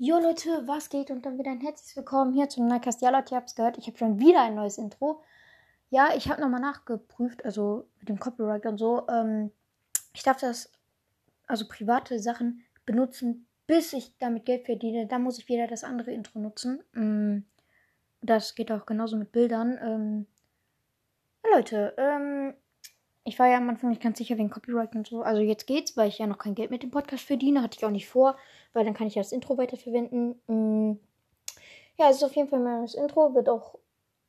Jo Leute, was geht? Und dann wieder ein herzliches Willkommen hier zum Neukast. Ja Leute, ihr habt es gehört, ich habe schon wieder ein neues Intro. Ja, ich habe nochmal nachgeprüft, also mit dem Copyright und so. Ähm, ich darf das, also private Sachen benutzen, bis ich damit Geld verdiene. Dann muss ich wieder das andere Intro nutzen. Mm, das geht auch genauso mit Bildern. Ähm, Leute, ähm, ich war ja am Anfang nicht ganz sicher wegen Copyright und so. Also jetzt geht's, weil ich ja noch kein Geld mit dem Podcast verdiene. Hatte ich auch nicht vor, weil dann kann ich ja das Intro weiterverwenden. Mm. Ja, es ist auf jeden Fall mein Intro. Wird auch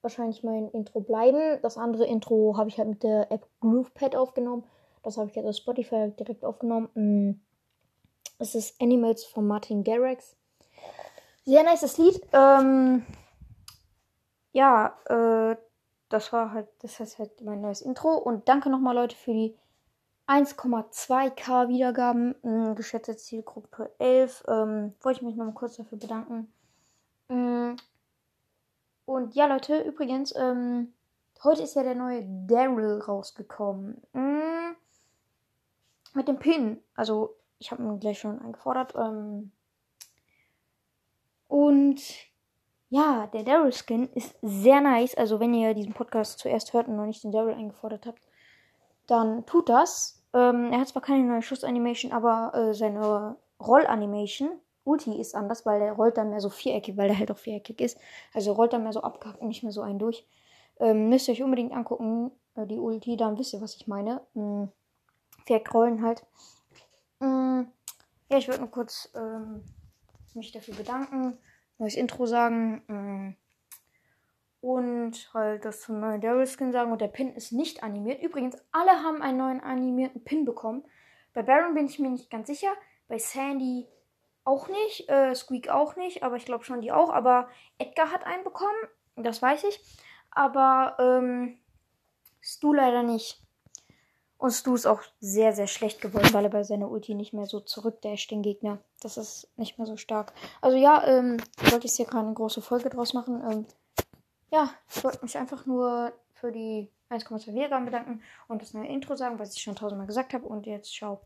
wahrscheinlich mein Intro bleiben. Das andere Intro habe ich halt mit der App GroovePad aufgenommen. Das habe ich jetzt auf Spotify direkt aufgenommen. Mm. Es ist Animals von Martin Garrix. Sehr nices Lied. Ähm, ja, äh, das war halt, das heißt halt mein neues Intro. Und danke nochmal, Leute, für die 1,2k Wiedergaben. Hm, geschätzte Zielgruppe 11. Ähm, wollte ich mich nochmal kurz dafür bedanken. Ähm, und ja, Leute, übrigens, ähm, heute ist ja der neue Daryl rausgekommen. Ähm, mit dem Pin. Also, ich habe ihn gleich schon eingefordert. Ähm, und ja, der Daryl-Skin ist sehr nice. Also, wenn ihr diesen Podcast zuerst hört und noch nicht den Daryl eingefordert habt, dann tut das. Ähm, er hat zwar keine neue Schuss-Animation, aber äh, seine Roll-Animation, Ulti, ist anders, weil der rollt dann mehr so viereckig, weil der halt auch viereckig ist. Also rollt dann mehr so abgehackt und nicht mehr so ein durch. Ähm, müsst ihr euch unbedingt angucken, äh, die Ulti, dann wisst ihr, was ich meine. Mhm. Viereck rollen halt. Mhm. Ja, ich würde nur kurz ähm, mich dafür bedanken neues Intro sagen. Mm. Und halt das zum neuen Daryl Skin sagen. Und der Pin ist nicht animiert. Übrigens, alle haben einen neuen animierten Pin bekommen. Bei Baron bin ich mir nicht ganz sicher. Bei Sandy auch nicht. Äh, Squeak auch nicht. Aber ich glaube schon die auch. Aber Edgar hat einen bekommen. Das weiß ich. Aber ähm, Stu leider nicht. Und Stu ist auch sehr, sehr schlecht geworden, weil er bei seiner Ulti nicht mehr so zurückdasht, den Gegner. Das ist nicht mehr so stark. Also ja, ähm, wollte ich hier gerade eine große Folge draus machen. Ähm, ja, ich wollte mich einfach nur für die 1,2 Wiedergaben bedanken und das neue Intro sagen, was ich schon tausendmal gesagt habe. Und jetzt ciao.